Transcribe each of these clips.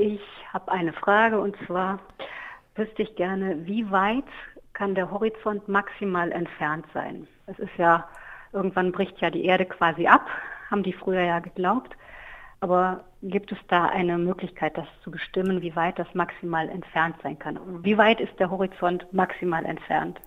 Ich habe eine Frage und zwar wüsste ich gerne, wie weit kann der Horizont maximal entfernt sein? Es ist ja, irgendwann bricht ja die Erde quasi ab, haben die früher ja geglaubt. Aber gibt es da eine Möglichkeit, das zu bestimmen, wie weit das maximal entfernt sein kann? Wie weit ist der Horizont maximal entfernt?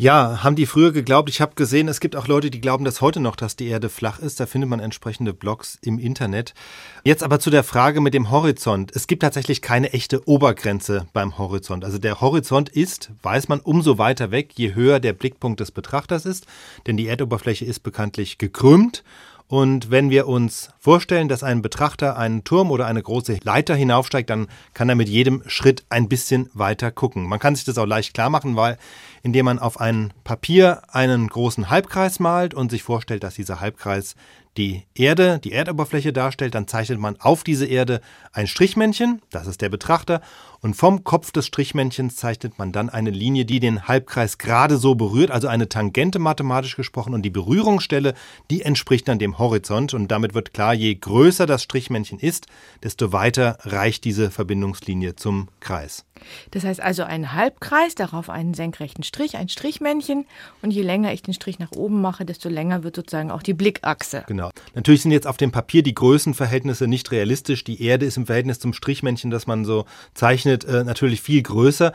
Ja, haben die früher geglaubt. Ich habe gesehen, es gibt auch Leute, die glauben das heute noch, dass die Erde flach ist. Da findet man entsprechende Blogs im Internet. Jetzt aber zu der Frage mit dem Horizont. Es gibt tatsächlich keine echte Obergrenze beim Horizont. Also der Horizont ist, weiß man, umso weiter weg, je höher der Blickpunkt des Betrachters ist. Denn die Erdoberfläche ist bekanntlich gekrümmt. Und wenn wir uns vorstellen, dass ein Betrachter einen Turm oder eine große Leiter hinaufsteigt, dann kann er mit jedem Schritt ein bisschen weiter gucken. Man kann sich das auch leicht klar machen, weil indem man auf ein Papier einen großen Halbkreis malt und sich vorstellt, dass dieser Halbkreis die Erde, die Erdoberfläche darstellt, dann zeichnet man auf diese Erde ein Strichmännchen, das ist der Betrachter, und vom Kopf des Strichmännchens zeichnet man dann eine Linie, die den Halbkreis gerade so berührt, also eine Tangente mathematisch gesprochen, und die Berührungsstelle, die entspricht dann dem Horizont, und damit wird klar, je größer das Strichmännchen ist, desto weiter reicht diese Verbindungslinie zum Kreis. Das heißt also ein Halbkreis, darauf einen senkrechten Strich, ein Strichmännchen, und je länger ich den Strich nach oben mache, desto länger wird sozusagen auch die Blickachse. Genau. Natürlich sind jetzt auf dem Papier die Größenverhältnisse nicht realistisch. Die Erde ist im Verhältnis zum Strichmännchen, das man so zeichnet, äh, natürlich viel größer.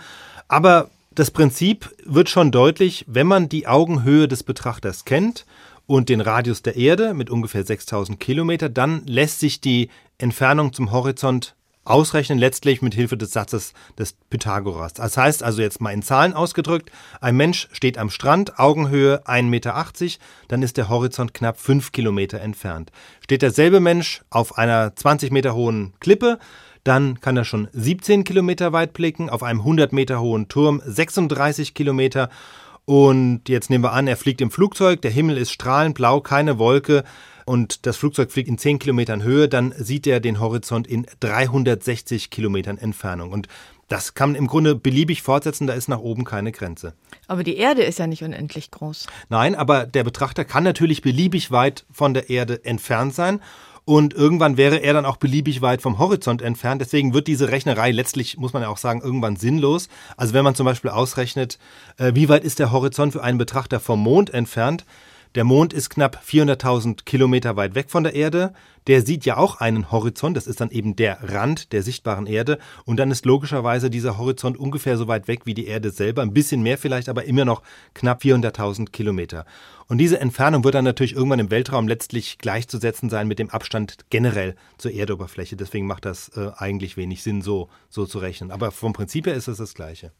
Aber das Prinzip wird schon deutlich, wenn man die Augenhöhe des Betrachters kennt und den Radius der Erde mit ungefähr 6000 Kilometer, dann lässt sich die Entfernung zum Horizont ausrechnen, letztlich mit Hilfe des Satzes des Pythagoras. Das heißt also jetzt mal in Zahlen ausgedrückt, ein Mensch steht am Strand, Augenhöhe 1,80 Meter, dann ist der Horizont knapp 5 Kilometer entfernt. Steht derselbe Mensch auf einer 20 Meter hohen Klippe, dann kann er schon 17 Kilometer weit blicken, auf einem 100 Meter hohen Turm 36 Kilometer und jetzt nehmen wir an, er fliegt im Flugzeug, der Himmel ist strahlend blau, keine Wolke, und das Flugzeug fliegt in 10 Kilometern Höhe, dann sieht er den Horizont in 360 Kilometern Entfernung. Und das kann man im Grunde beliebig fortsetzen, da ist nach oben keine Grenze. Aber die Erde ist ja nicht unendlich groß. Nein, aber der Betrachter kann natürlich beliebig weit von der Erde entfernt sein. Und irgendwann wäre er dann auch beliebig weit vom Horizont entfernt. Deswegen wird diese Rechnerei letztlich, muss man ja auch sagen, irgendwann sinnlos. Also wenn man zum Beispiel ausrechnet, äh, wie weit ist der Horizont für einen Betrachter vom Mond entfernt, der Mond ist knapp 400.000 Kilometer weit weg von der Erde. Der sieht ja auch einen Horizont. Das ist dann eben der Rand der sichtbaren Erde. Und dann ist logischerweise dieser Horizont ungefähr so weit weg wie die Erde selber. Ein bisschen mehr vielleicht, aber immer noch knapp 400.000 Kilometer. Und diese Entfernung wird dann natürlich irgendwann im Weltraum letztlich gleichzusetzen sein mit dem Abstand generell zur Erdoberfläche. Deswegen macht das äh, eigentlich wenig Sinn, so, so zu rechnen. Aber vom Prinzip her ist es das Gleiche.